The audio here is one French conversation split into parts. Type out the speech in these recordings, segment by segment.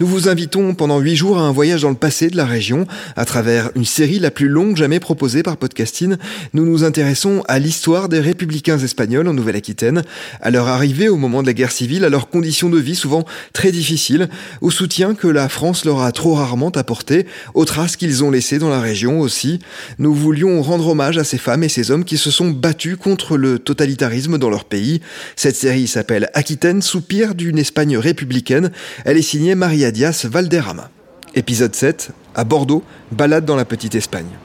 Nous vous invitons pendant huit jours à un voyage dans le passé de la région. À travers une série la plus longue jamais proposée par Podcasting, nous nous intéressons à l'histoire des républicains espagnols en Nouvelle-Aquitaine, à leur arrivée au moment de la guerre civile, à leurs conditions de vie souvent très difficiles, au soutien que la France leur a trop rarement apporté, aux traces qu'ils ont laissées dans la région aussi. Nous voulions rendre hommage à ces femmes et ces hommes qui se sont battus contre le totalitarisme dans leur pays. Cette série s'appelle Aquitaine, soupir d'une Espagne républicaine. Elle est signée Maria Dias Valderrama. Épisode 7, à Bordeaux, balade dans la petite Espagne.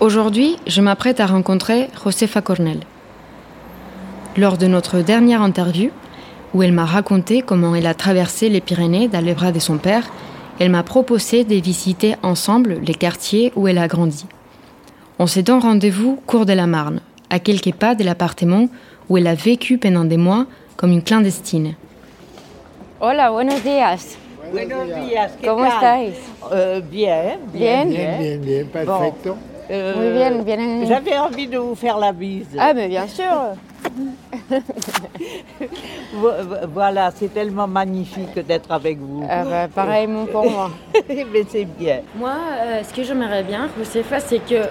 Aujourd'hui, je m'apprête à rencontrer Josefa Cornel. Lors de notre dernière interview, où elle m'a raconté comment elle a traversé les Pyrénées dans les bras de son père, elle m'a proposé de visiter ensemble les quartiers où elle a grandi. On s'est donc rendez-vous cours de la Marne, à quelques pas de l'appartement où elle a vécu pendant des mois comme une clandestine. Hola, buenos días. Buenos días, ¿qué ¿Cómo tal? estáis? Euh, bien, Bien. bien, Bien, bien, perfecto. Euh, Muy bien, bien. J'avais envie de vous faire la bise. Ah, mais bien sûr. Vo- vo- Voilà, c'est tellement magnifique d'être avec vous. Ah bah, pareillement pour moi. Mais c'est bien. Moi, euh, ce que j'aimerais bien, Josefa, c'est que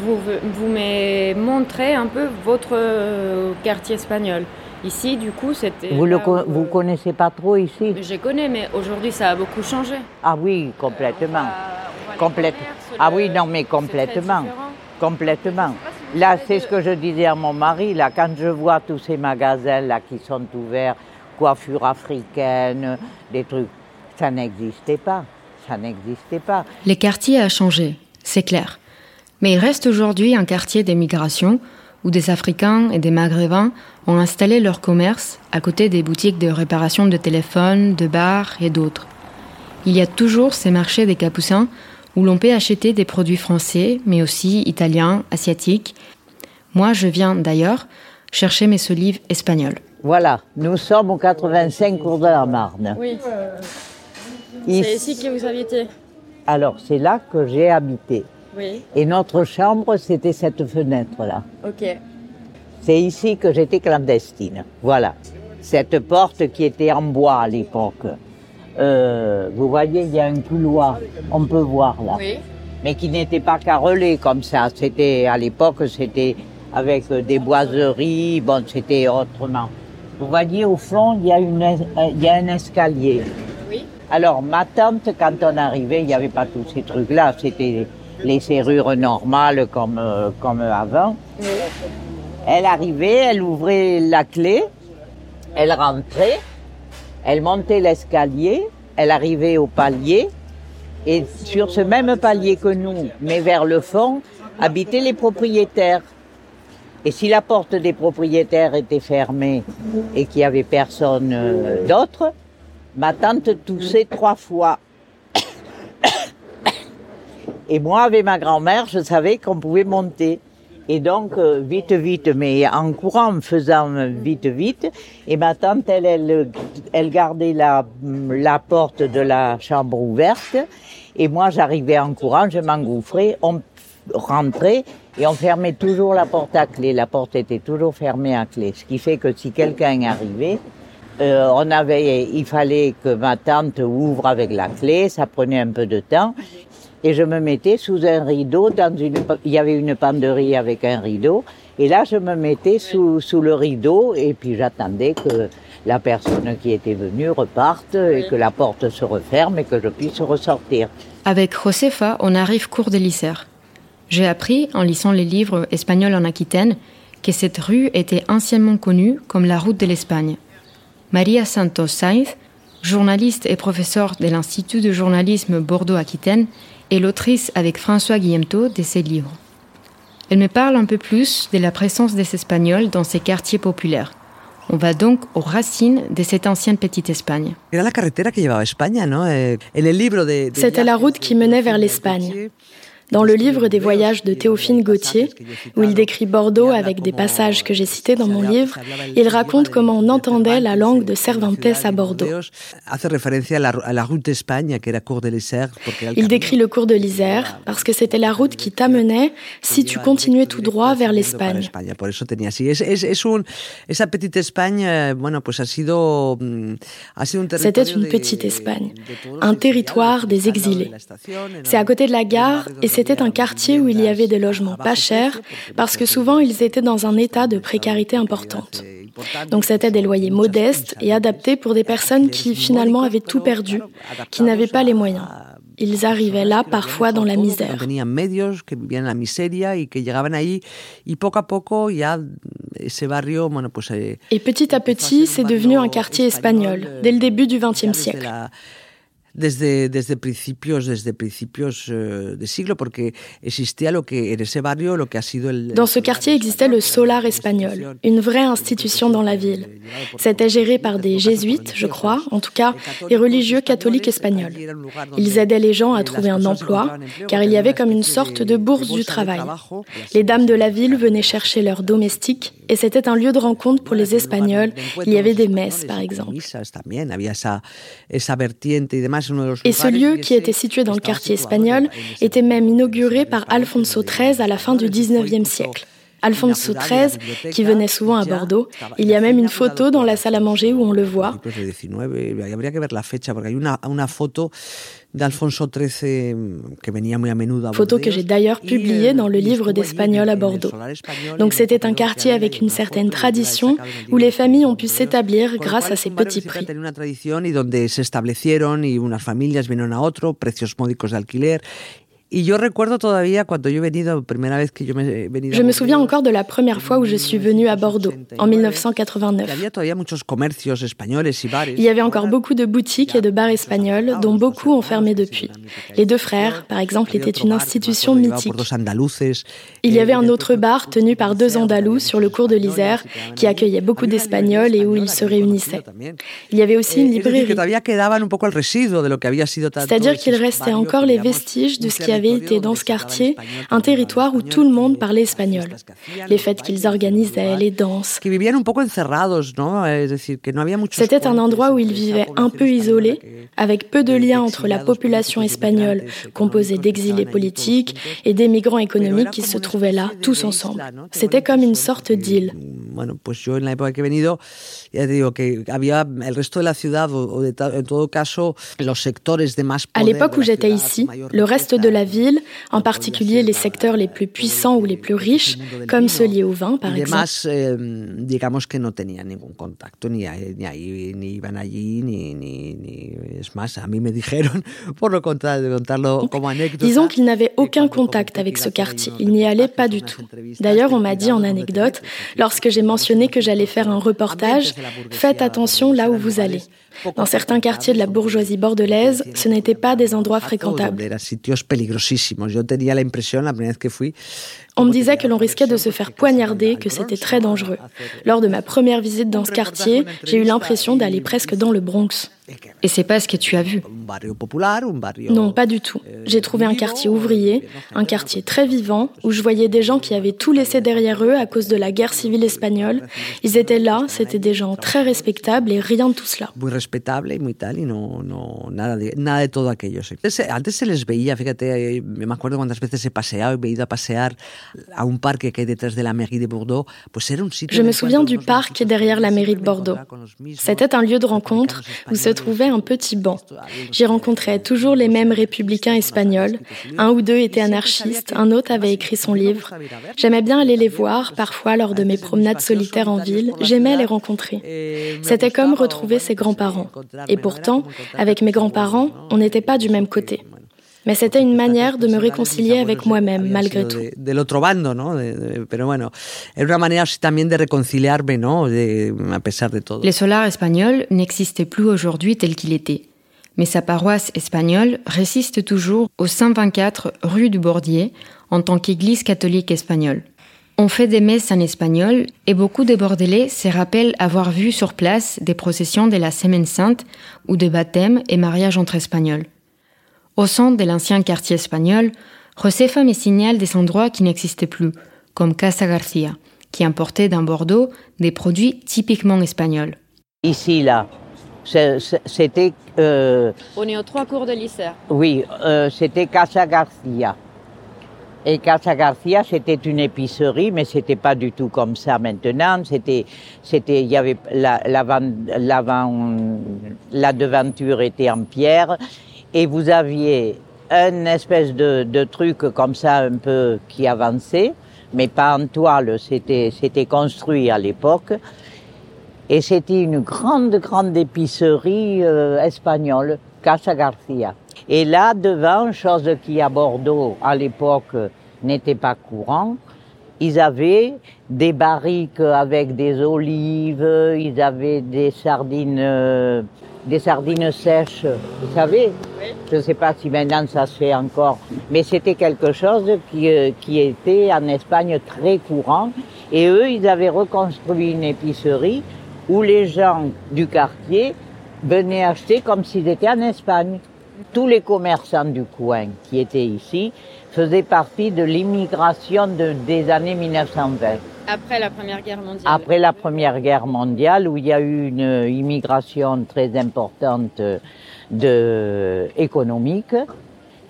vous, vous me montrez un peu votre euh, quartier espagnol. Ici, du coup, c'était. Vous ne euh, connaissez pas trop ici? Je connais, mais aujourd'hui, ça a beaucoup changé. Ah oui, complètement. On va- on va les Complète- commerces, Ah oui, non, mais complètement. Complètement. Là, c'est ce que je disais à mon mari, là, quand je vois tous ces magasins là qui sont ouverts, coiffure africaine, des trucs, ça n'existait pas. Ça n'existait pas. Les quartiers a changé, c'est clair. Mais il reste aujourd'hui un quartier d'émigration où des Africains et des Maghrébins ont installé leur commerce à côté des boutiques de réparation de téléphones, de bars et d'autres. Il y a toujours ces marchés des capucins où l'on peut acheter des produits français, mais aussi italiens, asiatiques. Moi, je viens d'ailleurs chercher mes solives espagnoles. Voilà, nous sommes au 85 cours de la Marne. Oui, Ici- que vous habitez. Alors, c'est là que j'ai habité. Oui, Et notre chambre, c'était cette fenêtre-là. ok. C'est ici que j'étais clandestine. Voilà. Cette porte qui était en bois à l'époque. Euh, vous voyez, il y a un couloir. On peut voir là. Oui. Mais qui n'était pas carrelé comme ça. C'était, à l'époque, c'était avec des boiseries. Bon, c'était autrement. Vous voyez, au fond, il y a, une, euh, il y a un escalier. Oui. Alors, ma tante, quand on arrivait, il n'y avait pas tous ces trucs-là. C'était les serrures normales comme, euh, comme avant. Elle arrivait, elle ouvrait la clé, elle rentrait, elle montait l'escalier, elle arrivait au palier, et sur ce même palier que nous, mais vers le fond, habitaient les propriétaires. Et si la porte des propriétaires était fermée et qu'il n'y avait personne euh, d'autre, ma tante toussait trois fois. Et moi, avec ma grand-mère, je savais qu'on pouvait monter. Et donc, euh, vite, vite, mais en courant, en faisant vite, vite. Et ma tante, elle, elle, elle gardait la, la porte de la chambre ouverte. Et moi, j'arrivais en courant, je m'engouffrais, on rentrait et on fermait toujours la porte à clé. La porte était toujours fermée à clé. Ce qui fait que si quelqu'un arrivait, euh, on avait, il fallait que ma tante ouvre avec la clé, ça prenait un peu de temps. Et je me mettais sous un rideau, dans une, il y avait une penderie avec un rideau, et là je me mettais sous, sous le rideau, et puis j'attendais que la personne qui était venue reparte et que la porte se referme et que je puisse ressortir. Avec Josefa, on arrive cours de l'Isère. J'ai appris, en lisant les livres espagnols en Aquitaine, que cette rue était anciennement connue comme la route de l'Espagne. Maria Santos Sainz, journaliste et professeure de l'Institut de journalisme Bordeaux-Aquitaine, est l'autrice avec François Guillemtot de ses livres. Elle me parle un peu plus de la présence des Espagnols dans ces quartiers populaires. On va donc aux racines de cette ancienne petite Espagne. Eh, C'était la route qui menait vers l'Espagne. Dans le livre des voyages de Théophile Gautier, où il décrit Bordeaux avec des passages que j'ai cités dans mon livre, il raconte comment on entendait la langue de Cervantes à Bordeaux. Il décrit le cours de l'Isère parce que c'était la route qui t'amenait si tu continuais tout droit vers l'Espagne. C'était une petite Espagne, un territoire des exilés. C'est à côté de la gare et c'était un quartier où il y avait des logements pas chers parce que souvent ils étaient dans un état de précarité importante. Donc c'était des loyers modestes et adaptés pour des personnes qui finalement avaient tout perdu, qui n'avaient pas les moyens. Ils arrivaient là parfois dans la misère. Et petit à petit, c'est devenu un quartier espagnol, dès le début du XXe siècle. Desde, desde principios, desde principios eh, de siglo, porque existía lo que en ese barrio lo que ha sido el. Dans ce quartier existait le Solar espagnol, une vraie institution dans la ville. C'était géré par des jésuites, je crois, en tout cas des religieux catholiques espagnols. Ils aidaient les gens à trouver un emploi, car il y avait comme une sorte de bourse du travail. Les dames de la ville venaient chercher leurs domestiques, et c'était un lieu de rencontre pour les Espagnols. Il y avait des messes, par exemple. Et ce lieu, qui était situé dans le quartier espagnol, était même inauguré par Alfonso XIII à la fin du XIXe siècle. Alfonso XIII, qui venait souvent à Bordeaux. Il y a même une photo dans la salle à manger où on le voit. Photo que j'ai d'ailleurs publiée dans le livre d'espagnol à Bordeaux. Donc c'était un quartier avec une certaine tradition où les familles ont pu s'établir grâce à ces petits prix. Je me souviens encore de la première fois où je suis venue à Bordeaux, en 1989. Il y avait encore beaucoup de boutiques et de bars espagnols, dont beaucoup ont fermé depuis. Les deux frères, par exemple, étaient une institution mythique. Il y avait un autre bar tenu par deux Andalous sur le cours de l'Isère, qui accueillait beaucoup d'Espagnols et où ils se réunissaient. Il y avait aussi une librairie. C'est-à-dire qu'il restait encore les vestiges de ce qui avait été dans ce quartier un territoire où tout le monde parlait espagnol. Les fêtes qu'ils organisaient, les danses. C'était un endroit où ils vivaient un peu isolés, avec peu de liens entre la population espagnole, composée d'exilés politiques, et des migrants économiques qui se trouvaient là, tous ensemble. C'était comme une sorte d'île. À l'époque où j'étais ici, le reste de la ville, en particulier les secteurs les plus puissants ou les plus riches, comme ceux liés au vin, par exemple. Disons qu'ils n'avaient aucun contact avec ce quartier. Ils n'y allaient pas du tout. D'ailleurs, on m'a dit en anecdote, lorsque j'ai mentionné que j'allais faire un reportage, faites attention là où vous allez. Dans certains quartiers de la bourgeoisie bordelaise, ce n'étaient pas des endroits fréquentables. Yo tenía la impresión, la primera vez que fui, On me disait que l'on risquait de se faire poignarder, que c'était très dangereux. Lors de ma première visite dans ce quartier, j'ai eu l'impression d'aller presque dans le Bronx. Et c'est pas ce que tu as vu Non, pas du tout. J'ai trouvé un quartier ouvrier, un quartier très vivant, où je voyais des gens qui avaient tout laissé derrière eux à cause de la guerre civile espagnole. Ils étaient là, c'était des gens très respectables et rien de tout cela. Je me souviens du parc derrière la mairie de Bordeaux. C'était un lieu de rencontre où se trouvait un petit banc. J'y rencontrais toujours les mêmes républicains espagnols. Un ou deux étaient anarchistes, un autre avait écrit son livre. J'aimais bien aller les voir, parfois lors de mes promenades solitaires en ville. J'aimais les rencontrer. C'était comme retrouver ses grands-parents. Et pourtant, avec mes grands-parents, on n'était pas du même côté. Mais c'était une manière de me réconcilier avec moi-même, malgré tout. De l'autre bando, ¿no? Pero bueno, es una manera también de reconciliarme, ¿no? A pesar de todo. Les solars espagnols n'existaient plus aujourd'hui tel qu'il était. Mais sa paroisse espagnole résiste toujours au 124 rue du Bordier en tant qu'église catholique espagnole. On fait des messes en espagnol et beaucoup de Bordelais se rappellent avoir vu sur place des processions de la Semaine Sainte ou de baptêmes et mariages entre Espagnols. Au centre de l'ancien quartier espagnol, Josefa me signale des endroits qui n'existaient plus, comme Casa Garcia, qui importait d'un Bordeaux des produits typiquement espagnols. Ici, là, c'était... Euh, On est aux trois cours de lycée. Oui, euh, c'était Casa Garcia. Et Casa Garcia, c'était une épicerie, mais c'était pas du tout comme ça maintenant. C'était, c'était, il y avait la, la, la, la devanture était en pierre et vous aviez une espèce de, truc comme ça un peu qui avançait, mais pas en toile, c'était, c'était construit à l'époque. Et c'était une grande, grande épicerie euh, espagnole, Casa Garcia. Et là, devant, chose qui à Bordeaux, à l'époque, n'était pas courant, ils avaient des barriques avec des olives, ils avaient des sardines, euh, des sardines sèches, vous savez. Je ne sais pas si maintenant ça se fait encore, mais c'était quelque chose qui, euh, qui était en Espagne très courant. Et eux, ils avaient reconstruit une épicerie où les gens du quartier venaient acheter comme s'ils étaient en Espagne. Tous les commerçants du coin qui étaient ici faisaient partie de l'immigration de, des années 1920. Après la Première Guerre mondiale. Après la Première Guerre mondiale, où il y a eu une immigration très importante de, économique.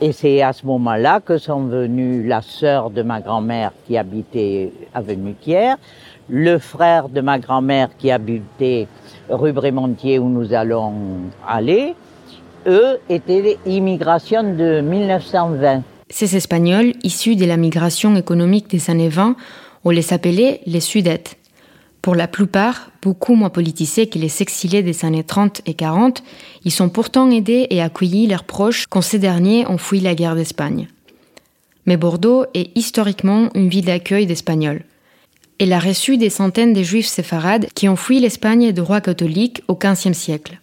Et c'est à ce moment-là que sont venus la sœur de ma grand-mère qui habitait à Venutière, le frère de ma grand-mère qui habitait rue Brémontier où nous allons aller. Eux étaient l'immigration de 1920. Ces Espagnols, issus de la migration économique des années 20, on les appelait les Sudettes. Pour la plupart, beaucoup moins politisés que les exilés des années 30 et 40, ils sont pourtant aidés et accueillis leurs proches quand ces derniers ont fui la guerre d'Espagne. Mais Bordeaux est historiquement une ville d'accueil d'Espagnols. Elle a reçu des centaines de juifs séfarades qui ont fui l'Espagne de roi catholique au XVe siècle.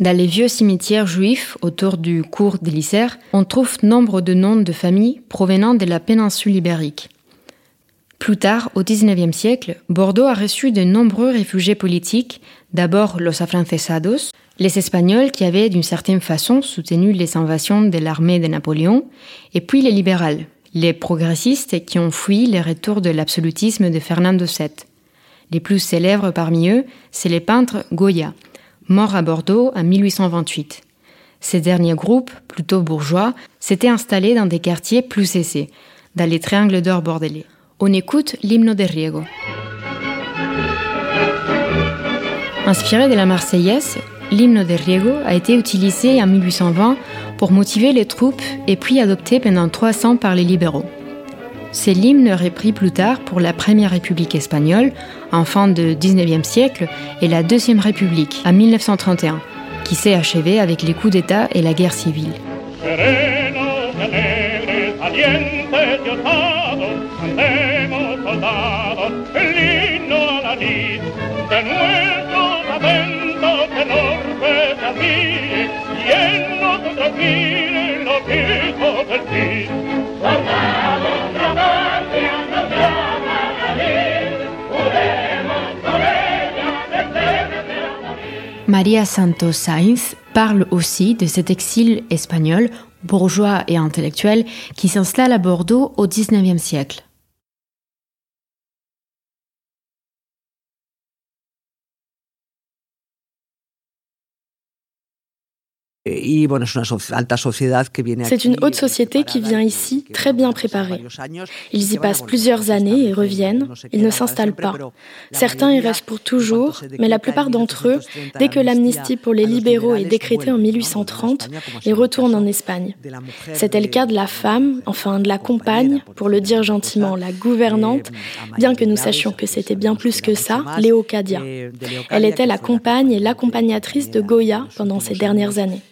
Dans les vieux cimetières juifs autour du cours de l'Isère, on trouve nombre de noms de familles provenant de la péninsule ibérique. Plus tard, au XIXe siècle, Bordeaux a reçu de nombreux réfugiés politiques, d'abord los afrancesados, les Espagnols qui avaient d'une certaine façon soutenu les invasions de l'armée de Napoléon, et puis les libérales, les progressistes qui ont fui le retour de l'absolutisme de Fernando VII. Les plus célèbres parmi eux, c'est les peintres Goya, mort à Bordeaux en 1828. Ces derniers groupes, plutôt bourgeois, s'étaient installés dans des quartiers plus aisés, dans les triangles d'or bordelais. On écoute l'hymne de Riego. Inspiré de la Marseillaise, l'hymne de Riego a été utilisé en 1820 pour motiver les troupes et puis adopté pendant 300 par les libéraux. C'est l'hymne repris plus tard pour la Première République espagnole en fin du XIXe siècle et la Deuxième République en 1931, qui s'est achevée avec les coups d'État et la guerre civile. Maria Santos Sainz parle aussi de cet exil espagnol, bourgeois et intellectuel, qui s'installe à Bordeaux au XIXe siècle. C'est une haute société qui vient ici très bien préparée. Ils y passent plusieurs années et reviennent. Ils ne s'installent pas. Certains y restent pour toujours, mais la plupart d'entre eux, dès que l'amnistie pour les libéraux est décrétée en 1830, ils retournent en Espagne. C'était le cas de la femme, enfin de la compagne, pour le dire gentiment, la gouvernante, bien que nous sachions que c'était bien plus que ça, Léocadia. Elle était la compagne et l'accompagnatrice de Goya pendant ces dernières années.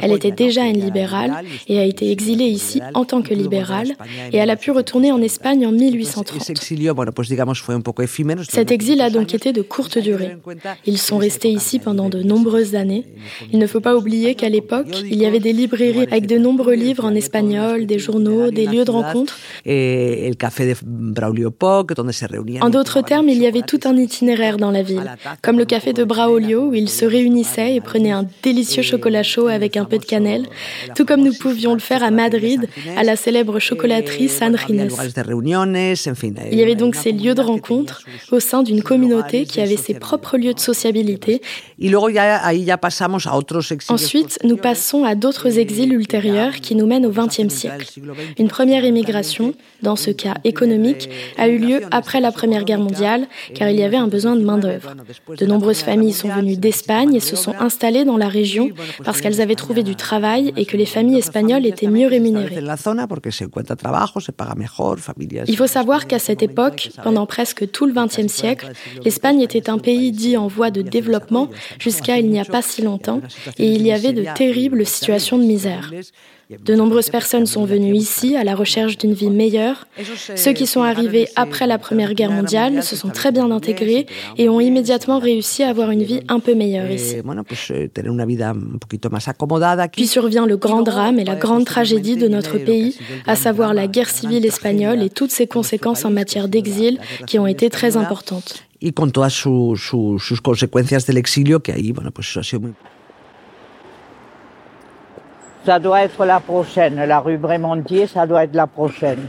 Elle était déjà une libérale et a été exilée ici en tant que libérale et elle a pu retourner en Espagne en 1830. Cet exil a donc été de courte durée. Ils sont restés ici pendant de nombreuses années. Il ne faut pas oublier qu'à l'époque, il y avait des librairies avec de nombreux livres en espagnol, des journaux, des lieux de rencontre. En d'autres termes, il y avait tout un itinéraire dans la ville, comme le café de Braulio où ils se réunissaient et prenaient un délicieux chocolat chaud avec un peu de cannelle, tout comme nous pouvions le faire à Madrid, à la célèbre chocolaterie San Ginés. Il y avait donc ces lieux de rencontre au sein d'une communauté qui avait ses propres lieux de sociabilité. Ensuite, nous passons à d'autres exils ultérieurs qui nous mènent au XXe siècle. Une première immigration, dans ce cas économique, a eu lieu après la Première Guerre mondiale, car il y avait un besoin de main-d'œuvre. De nombreuses familles sont venues d'Espagne et se sont installées dans la région parce qu'elles avaient trouvé du travail et que les familles espagnoles étaient mieux rémunérées. Il faut savoir qu'à cette époque, pendant presque tout le XXe siècle, l'Espagne était un pays dit en voie de développement jusqu'à il n'y a pas si longtemps, et il y avait de terribles situations de misère. De nombreuses personnes sont venues ici à la recherche d'une vie meilleure. Ceux qui sont arrivés après la Première Guerre mondiale se sont très bien intégrés et ont immédiatement réussi à avoir une vie un peu meilleure ici. Puis survient le grand drame et la grande tragédie de notre pays, à savoir la guerre civile espagnole et toutes ses conséquences en matière d'exil qui ont été très importantes. y con todas sus consecuencias del exilio, que ahí, bueno, pues eso ha sido muy... Ça doit être la prochaine. La rue Brémontier, ça doit être la prochaine.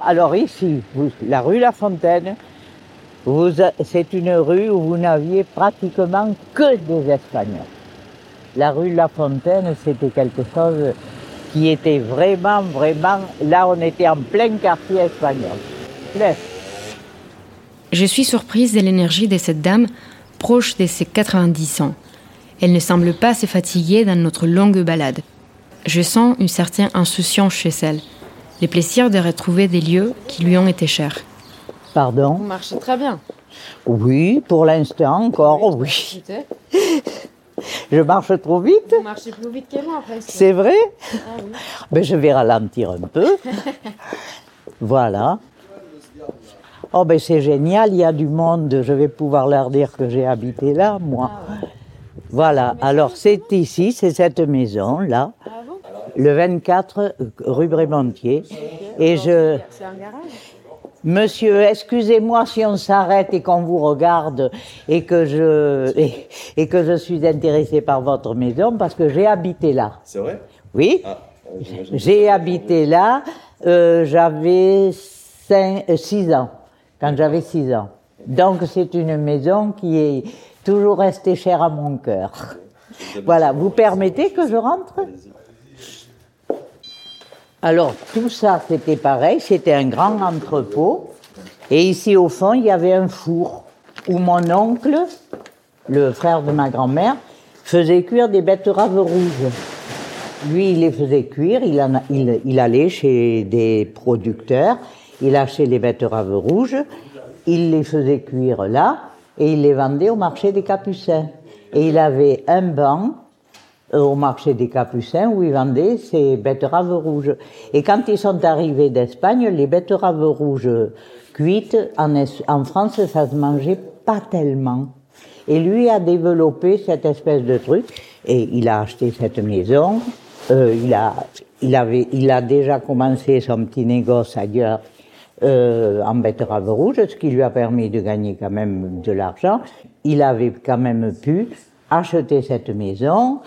Alors ici, la rue La Fontaine, c'est une rue où vous n'aviez pratiquement que des Espagnols. La rue La Fontaine, c'était quelque chose qui était vraiment, vraiment, là on était en plein quartier espagnol. Je suis surprise de l'énergie de cette dame proche de ses 90 ans. Elle ne semble pas se fatiguer dans notre longue balade. Je sens une certaine insouciance chez elle, le plaisir de retrouver des lieux qui lui ont été chers. Pardon Vous marchez très bien. Oui, pour l'instant encore, oui. Je marche trop vite. Vous marchez plus vite que moi, presque. C'est vrai Ah oui. Ben, Je vais ralentir un peu. voilà. Oh ben c'est génial, il y a du monde. Je vais pouvoir leur dire que j'ai habité là, moi. Voilà, alors c'est ici, c'est cette maison là, le 24 rue Brémontier. Et je. C'est un garage Monsieur, excusez-moi si on s'arrête et qu'on vous regarde et que je et, et que je suis intéressée par votre maison parce que j'ai habité là. C'est vrai? Oui, Ah, j'ai habité là. euh, j'avais 6 ans quand j'avais 6 ans. Donc c'est une maison qui est toujours restée chère à mon cœur. Voilà, vous permettez que je rentre? Alors tout ça c'était pareil, c'était un grand entrepôt. Et ici au fond il y avait un four où mon oncle, le frère de ma grand-mère, faisait cuire des betteraves rouges. Lui, il les faisait cuire, il, allait chez des producteurs, il achetait les betteraves rouges, il les faisait cuire là et il les vendait au marché des Capucins. Et il avait un banc au marché des Capucins où il vendait ses betteraves rouges. Et quand ils sont arrivés d'Espagne, les betteraves rouges cuites, en, en France, ça se mangeait pas tellement. Et lui a développé cette espèce de truc et il a acheté cette maison. Euh, il, a, il, avait, il a déjà commencé son petit négoce ailleurs euh, en betterave rouge, ce qui lui a permis de gagner quand même de l'argent. Il avait quand même pu acheter cette maison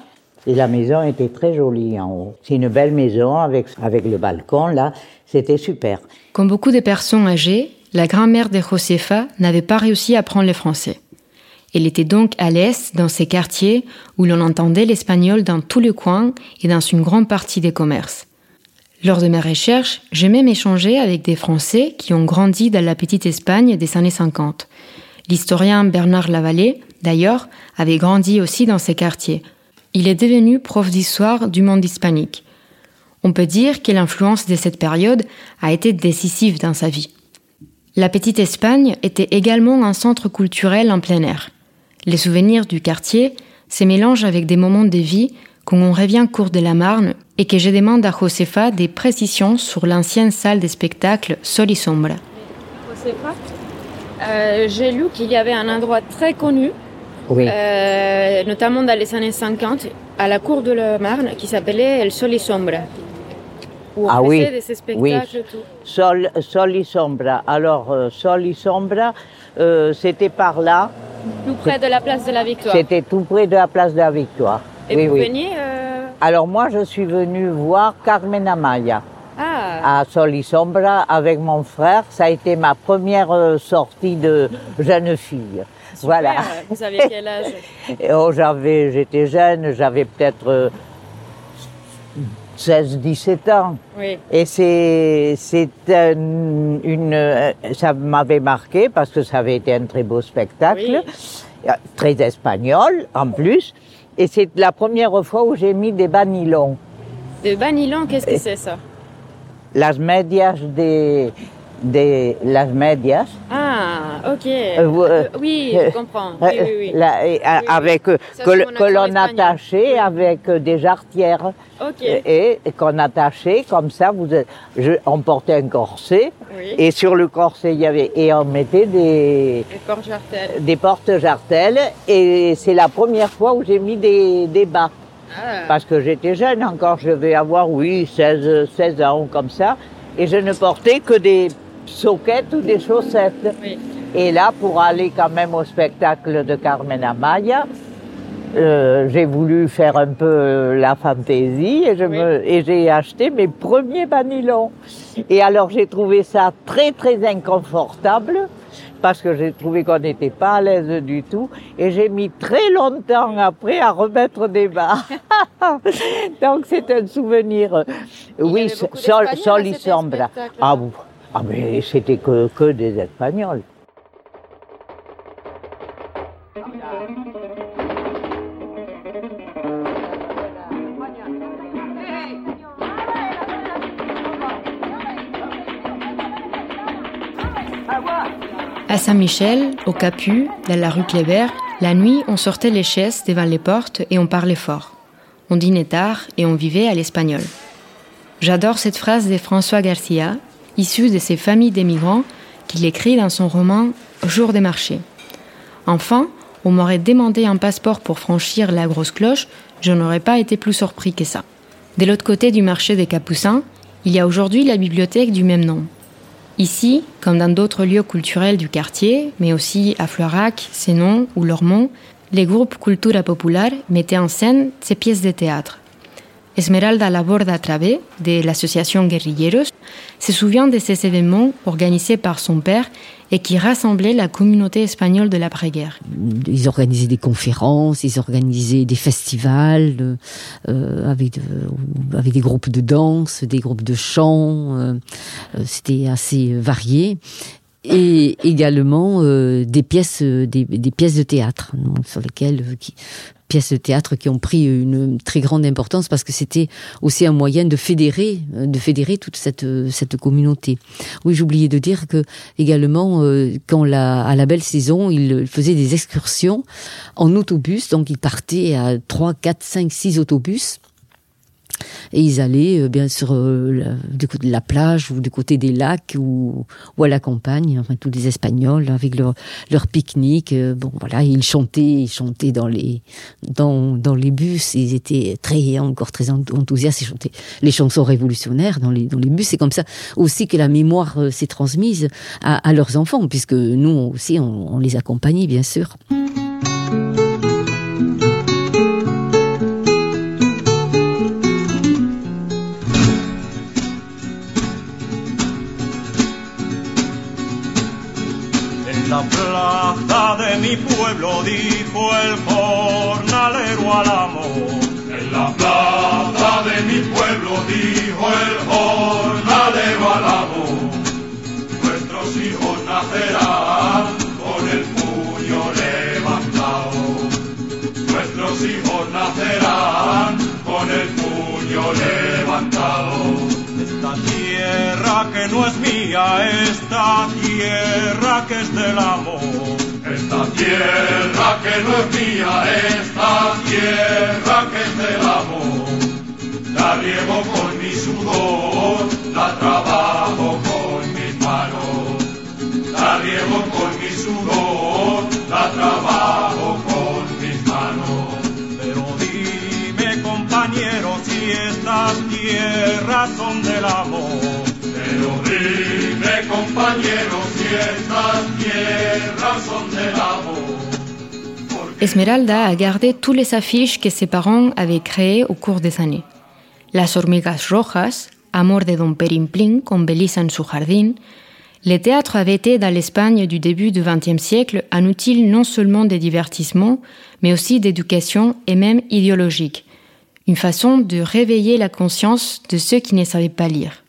et la maison était très jolie en haut. C'est une belle maison avec, avec le balcon là, c'était super. Comme beaucoup de personnes âgées, la grand-mère de Josefa n'avait pas réussi à apprendre le français. Elle était donc à l'aise dans ces quartiers où l'on entendait l'espagnol dans tous les coins et dans une grande partie des commerces. Lors de mes recherches, j'ai même échangé avec des Français qui ont grandi dans la petite Espagne des années 50. L'historien Bernard Lavallée, d'ailleurs, avait grandi aussi dans ces quartiers. Il est devenu prof d'histoire du monde hispanique. On peut dire que l'influence de cette période a été décisive dans sa vie. La petite Espagne était également un centre culturel en plein air. Les souvenirs du quartier se mélangent avec des moments de vie quand on revient cours de la Marne et que je demande à Josefa des précisions sur l'ancienne salle de spectacle Sol y Sombra. Josefa, euh, j'ai lu qu'il y avait un endroit très connu, Oui. euh, notamment dans les années 50, à la cour de la Marne, qui s'appelait El Sol y Sombra. Où on Ah oui, de ces oui. spectacles et tout. Sol, Sol y Sombra. Alors, euh, Sol y Sombra, euh, c'était par là. Plus près de la place de la Victoire. C'était tout près de la place de la Victoire. Et oui, vous oui. veniez euh, Alors moi, je suis venue voir Carmen Amaya Ah, à Sol y Sombra avec mon frère. Ça a été ma première sortie de jeune fille. Super. Voilà. Vous aviez quel âge oh, j'avais, j'étais jeune, j'avais peut-être euh, 16-17 ans. Oui. Et c'est, c'est un- une, ça m'avait marqué parce que ça avait été un très beau spectacle, euh, très espagnol en plus. Et c'est la première fois où j'ai mis des banilons, De Banilon, qu'est-ce que c'est ça? Las medias des, des las medias. Ah, ok. vous, euh, Euh, oui, euh, je comprends. Oui, oui, oui. La- avec euh, Ça, que, l'on attachait avec euh, des jarretières. Ok. Et, et qu'on attachait comme ça, vous, je, on portait un corset Oui. et sur le corset il y avait et on mettait des des portes jartelles et c'est la première fois où j'ai mis des, des bas Ah. parce que j'étais jeune encore, je vais avoir oui 16 16 ans comme ça et je ne portais que des soquettes ou des chaussettes. Oui. Et là, pour aller quand même au spectacle de Carmen Amaya, euh, j'ai voulu faire un peu euh, la fantaisie et je Oui. me- et j'ai acheté mes premiers banilons. Et alors j'ai trouvé ça très très inconfortable parce que j'ai trouvé qu'on n'était pas à l'aise du tout et j'ai mis très longtemps après à remettre des bas. Donc c'est un souvenir. Il oui, sol, sol y sombra. Ah, bon. Ah mais c'était que, des Espagnols. À Saint-Michel, au Capu, dans la rue Kléber, la nuit, on sortait les chaises devant les portes et on parlait fort. On dînait tard et on vivait à l'espagnol. J'adore cette phrase de François Garcia, issue de ces familles d'émigrants, qu'il écrit dans son roman Jour des marchés. Enfin, on m'aurait demandé un passeport pour franchir la grosse cloche, je n'aurais pas été plus surpris que ça. De l'autre côté du marché des Capucins, il y a aujourd'hui la bibliothèque du même nom. Ici, comme dans d'autres lieux culturels du quartier, mais aussi à Florac, Sénon ou Lormont, les groupes Cultura Popular mettaient en scène ces pièces de théâtre. Esmeralda Laborda Travé, de l'association Guerrilleros, se souvient de ces événements organisés par son père et qui rassemblaient la communauté espagnole de l'après-guerre. Ils organisaient des conférences, ils organisaient des festivals euh, avec, de- avec des groupes de danse, des groupes de chant. euh, euh, C'était assez varié. Et également euh, des pièces, euh, des, pièces de théâtre sur lesquelles euh, pièces de théâtre qui ont pris une très grande importance parce que c'était aussi un moyen de fédérer, euh, de fédérer toute cette euh, cette communauté. Oui, j'oubliais de dire que également euh, quand la à la belle saison, ils faisaient des excursions en autobus, donc ils partaient à 3, 4, 5, 6 autobus et ils allaient euh, bien sur euh, la, du côté de la plage ou du côté des lacs ou, ou à la campagne, enfin tous les Espagnols avec leur leur pique-nique. euh, bon voilà, ils chantaient, ils chantaient dans les dans dans les bus. Ils étaient très encore très ent- enthousiastes. Ils chantaient les chansons révolutionnaires dans les dans les bus. C'est comme ça aussi que la mémoire s'est transmise à, à leurs enfants, puisque nous aussi on, on les accompagnait bien sûr. La plaza de mi pueblo dijo el jornalero al amor. En la plaza de mi pueblo dijo el jornalero al amor. Nuestros hijos nacerán con el puño levantado. Nuestros hijos nacerán con el puño levantado. Esta tierra que no es mía, esta tierra que es del amor. Esta tierra que no es mía, esta tierra que es del amor. La riego con mi sudor, la trabajo con mis manos. La riego con Esmeralda a gardé tous les affiches que ses parents avaient créées au cours des années. Las hormigas rojas, Amor de Don Perimplín con Belisa en su jardín. Le théâtre avait été dans l'Espagne du début du XXe siècle un outil non seulement de divertissement, mais aussi d'éducation et même idéologique. Une façon de réveiller la conscience de ceux qui ne savaient pas lire.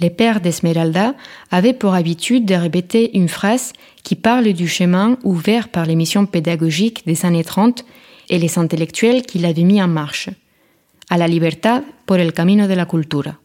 Les pères d'Esmeralda avaient pour habitude de répéter une phrase qui parle du chemin ouvert par les missions pédagogiques des années 30 et les intellectuels qui l'avaient mis en marche. A la libertad por el camino de la cultura.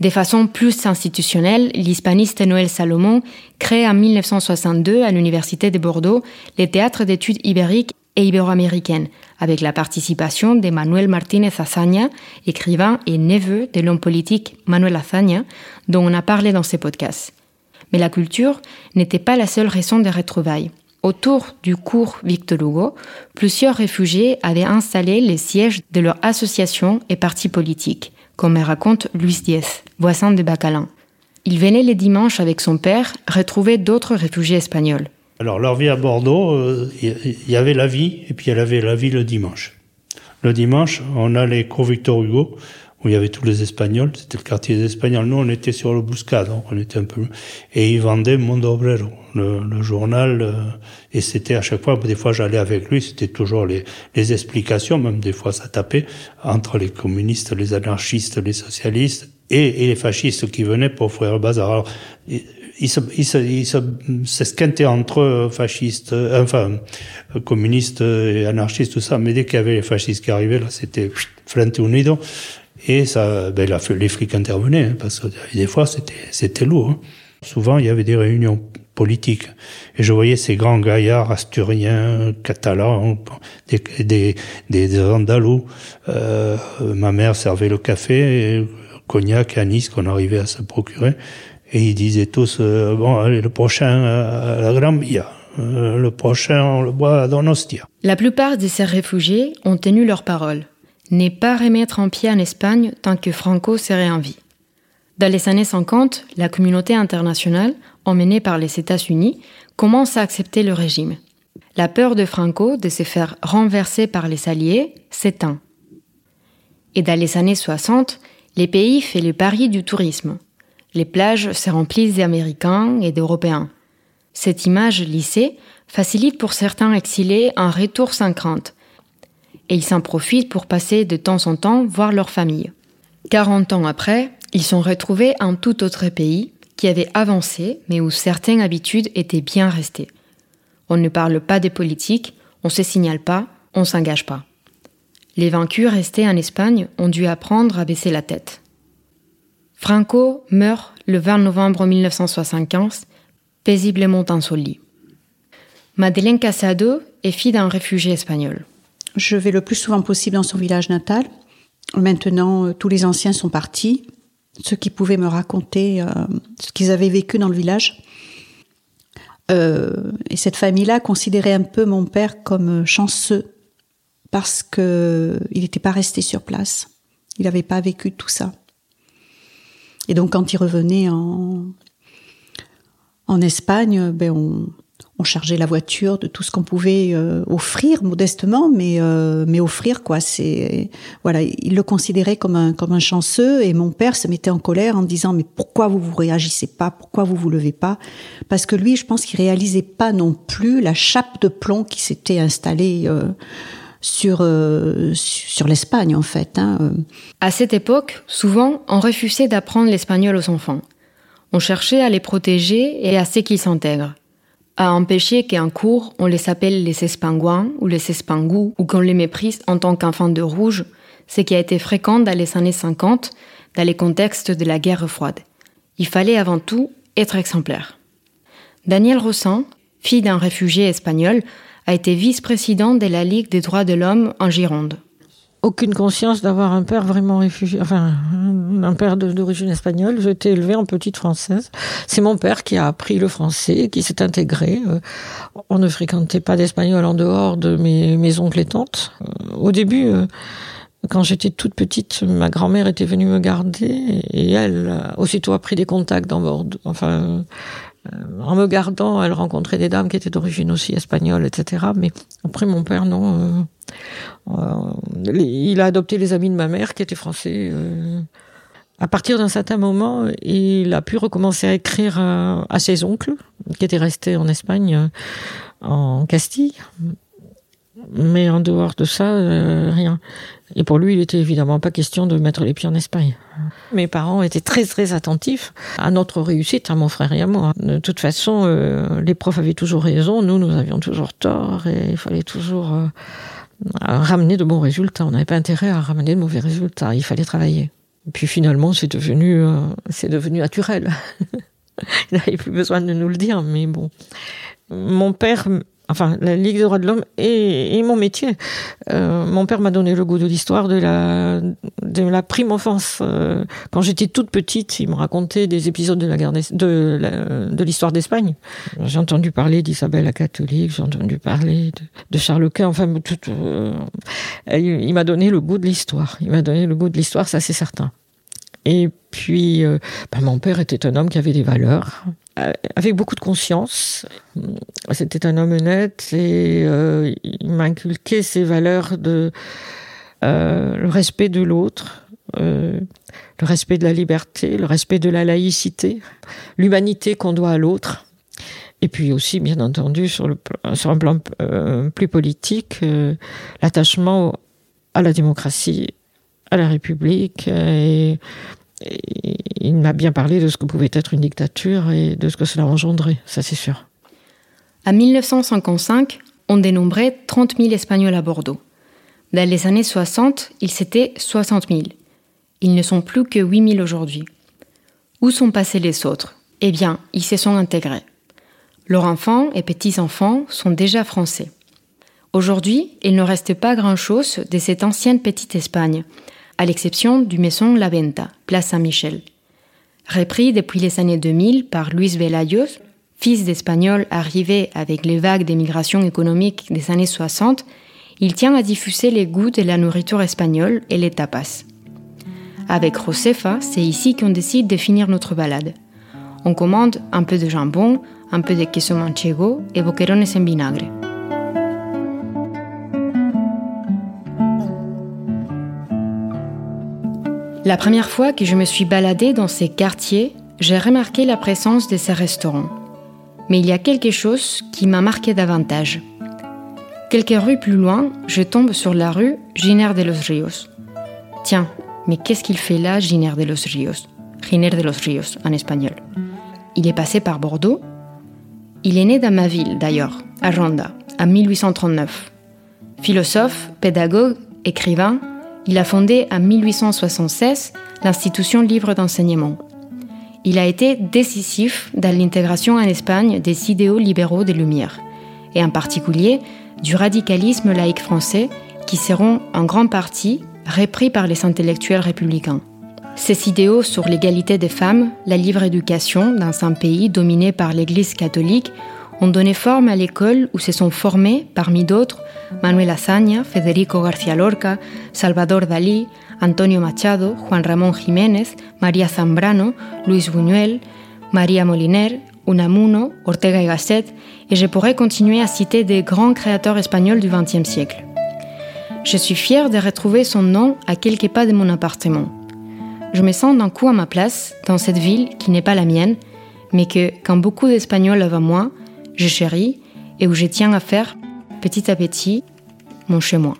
De façon plus institutionnelle, l'hispaniste Noël Salomon crée en 1962 à l'Université de Bordeaux les théâtres d'études ibériques et ibéro-américaines, avec la participation de Manuel Martínez Azaña, écrivain et neveu de l'homme politique Manuel Azaña, dont on a parlé dans ces podcasts. Mais la culture n'était pas la seule raison de retrouvailles. Autour du cours Victor Hugo, plusieurs réfugiés avaient installé les sièges de leur association et partis politiques, comme raconte Luis Diez, voisin de Bacalin. Il venait les dimanches avec son père retrouver d'autres réfugiés espagnols. Alors leur vie à Bordeaux, il euh, y avait la vie et puis elle avait la vie le dimanche. Le dimanche, on allait cours Victor Hugo où il y avait tous les Espagnols. C'était le quartier des Espagnols. Nous, on était sur le Bouscade, donc on était un peu... Et ils vendaient Mundo Obrero, le, le journal. Euh, et c'était à chaque fois, des fois j'allais avec lui, c'était toujours les, les explications, même des fois ça tapait, entre les communistes, les anarchistes, les socialistes et, et les fascistes qui venaient pour offrir le bazar. Alors, ils se, ils se, ils se, entre fascistes, euh, enfin, communistes et anarchistes, tout ça. Mais dès qu'il y avait les fascistes qui arrivaient, là, c'était Frente Unido. Et ça, ben, les flics intervenaient, hein, parce que des fois, c'était, c'était lourd. Hein. Souvent, il y avait des réunions politiques. Et je voyais ces grands gaillards asturiens, catalans, des, des, des andalous. Euh, ma mère servait le café, et cognac, anis qu'on arrivait à se procurer. Et ils disaient tous, euh, bon, allez, le prochain à la Grambia. Euh, le prochain, on le boit à Donostia. La plupart de ces réfugiés ont tenu leur parole n'est pas remettre en pied en Espagne tant que Franco serait en vie. Dans les années 50, la communauté internationale, emmenée par les États-Unis, commence à accepter le régime. La peur de Franco de se faire renverser par les Alliés s'éteint. Et dans les années 60, les pays font le pari du tourisme. Les plages se remplissent d'Américains et d'Européens. Cette image lissée facilite pour certains exilés un retour sans crainte, et ils s'en profitent pour passer de temps en temps voir leur famille. 40 ans après, ils sont retrouvés en tout autre pays qui avait avancé mais où certaines habitudes étaient bien restées. On ne parle pas des politiques, on se signale pas, on s'engage pas. Les vaincus restés en Espagne ont dû apprendre à baisser la tête. Franco meurt le 20 novembre 1975, paisiblement en son lit. Madeleine Casado est fille d'un réfugié espagnol. Je vais le plus souvent possible dans son village natal. Maintenant, euh, tous les anciens sont partis, ceux qui pouvaient me raconter euh, ce qu'ils avaient vécu dans le village. Euh, et cette famille-là considérait un peu mon père comme chanceux parce que il n'était pas resté sur place. Il n'avait pas vécu tout ça. Et donc, quand il revenait en, en Espagne, ben on, chargeait la voiture de tout ce qu'on pouvait euh, offrir modestement, mais euh, mais offrir quoi. C'est voilà, il le considérait comme un comme un chanceux et mon père se mettait en colère en disant mais pourquoi vous vous réagissez pas, pourquoi vous vous levez pas? Parce que lui, je pense qu'il réalisait pas non plus la chape de plomb qui s'était installée. Euh, sur sur l'Espagne en fait. Hein. À cette époque, souvent, on refusait d'apprendre l'espagnol aux enfants. On cherchait à les protéger et à ce qu'ils s'intègrent a empêché qu'un cours, on les appelle les espangouins ou les espangous, ou qu'on les méprise en tant qu'enfants de rouge, ce qui a été fréquent dans les années 50, dans les contextes de la guerre froide. Il fallait avant tout être exemplaire. Daniel Rossan, fille d'un réfugié espagnol, a été vice-président de la Ligue des droits de l'homme en Gironde aucune conscience d'avoir un père vraiment réfugié, enfin un père d'origine espagnole. J'ai été élevée en petite française. C'est mon père qui a appris le français, qui s'est intégré. Euh, on ne fréquentait pas d'espagnol en dehors de mes, oncles et tantes. Euh, au début, euh, quand j'étais toute petite, ma grand-mère était venue me garder et elle aussitôt a pris des contacts dans Bordeaux. Enfin, en me gardant, elle rencontrait des dames qui étaient d'origine aussi espagnole, etc. Mais après, mon père, non. Euh, il a adopté les amis de ma mère qui étaient français. Euh. À partir d'un certain moment, il a pu recommencer à écrire à, ses oncles, qui étaient restés en Espagne, euh, en Castille. Mais en dehors de ça, rien. Et pour lui, il était évidemment pas question de mettre les pieds en Espagne. Mes parents étaient très très attentifs à notre réussite, à mon frère et à moi. De toute façon, les profs avaient toujours raison, nous, nous avions toujours tort, et il fallait toujours ramener de bons résultats. On n'avait pas intérêt à ramener de mauvais résultats. Il fallait travailler. Et puis finalement, c'est devenu, euh, c'est devenu naturel. Il n'avait plus besoin de nous le dire, mais bon. Mon père enfin la Ligue des droits de l'homme et, mon métier. Euh, mon père m'a donné le goût de l'histoire de la de la prime enfance. Euh, quand j'étais toute petite, il me racontait des épisodes de la guerre de l'histoire d'Espagne. J'ai entendu parler d'Isabelle la catholique, j'ai entendu parler de, Charles Quint. Enfin, tout, euh, il, m'a donné le goût de l'histoire. Il m'a donné le goût de l'histoire, ça c'est certain. Et puis, ben, mon père était un homme qui avait des valeurs, avec beaucoup de conscience. C'était un homme honnête et euh, il m'a inculqué ces valeurs de le respect de l'autre, le respect de la liberté, le respect de la laïcité, l'humanité qu'on doit à l'autre. Et puis aussi, bien entendu, sur, sur un plan plus politique, l'attachement à la démocratie à la République et, il m'a bien parlé de ce que pouvait être une dictature et de ce que cela engendrait, ça c'est sûr. En 1955, on dénombrait 30 000 Espagnols à Bordeaux. Dans les années 60, ils étaient 60 000. Ils ne sont plus que 8 000 aujourd'hui. Où sont passés les autres? Eh bien, ils se sont intégrés. Leurs enfants et petits-enfants sont déjà français. Aujourd'hui, il ne reste pas grand-chose de cette ancienne petite Espagne, à l'exception du maison La Venta, place Saint-Michel. Repris depuis les années 2000 par Luis Velayos, fils d'Espagnol arrivé avec les vagues d'émigration économique des années 60, il tient à diffuser les goûts de la nourriture espagnole et les tapas. Avec Josefa, c'est ici qu'on décide de finir notre balade. On commande un peu de jambon, un peu de queso manchego et boquerones en vinagre. La première fois que je me suis baladée dans ces quartiers, j'ai remarqué la présence de ces restaurants. Mais il y a quelque chose qui m'a marqué davantage. Quelques rues plus loin, je tombe sur la rue Giner de los Ríos. Tiens, mais qu'est-ce qu'il fait là, Giner de los Ríos Giner de los Ríos en espagnol. Il est passé par Bordeaux. Il est né dans ma ville, d'ailleurs, à Ronda, en 1839. Philosophe, pédagogue, écrivain, il a fondé en 1876 l'institution libre d'enseignement. Il a été décisif dans l'intégration en Espagne des idéaux libéraux des Lumières, et en particulier du radicalisme laïque français qui seront en grande partie repris par les intellectuels républicains. Ces idéaux sur l'égalité des femmes, la libre éducation dans un pays dominé par l'Église catholique ont donné forme à l'école où se sont formés, parmi d'autres, Manuel Azaña, Federico García Lorca, Salvador Dalí, Antonio Machado, Juan Ramón Jiménez, María Zambrano, Luis Buñuel, María Moliner Unamuno, Ortega y Gasset, et je pourrais continuer à citer des grands créateurs espagnols du XXe siècle. Je suis fière de retrouver son nom à quelques pas de mon appartement. Je me sens d'un coup à ma place dans cette ville qui n'est pas la mienne, mais que, quand beaucoup d'Espagnols avant moi, je chéris et où je tiens à faire, petit à petit, mon chez moi.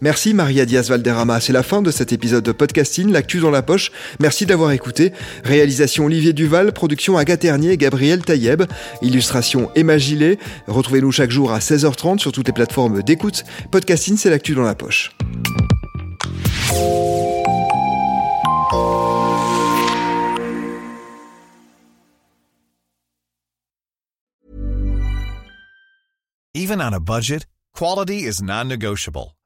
Merci Maria Diaz Valderrama. C'est la fin de cet épisode de podcasting, l'actu dans la poche. Merci d'avoir écouté. Réalisation Olivier Duval, production Agathe Ternier et Gabriel Taïeb, illustration Emma Gillet. Retrouvez-nous chaque jour à 16h30 sur toutes les plateformes d'écoute. Podcasting, c'est l'actu dans la poche. Even on a budget, quality is non-negotiable.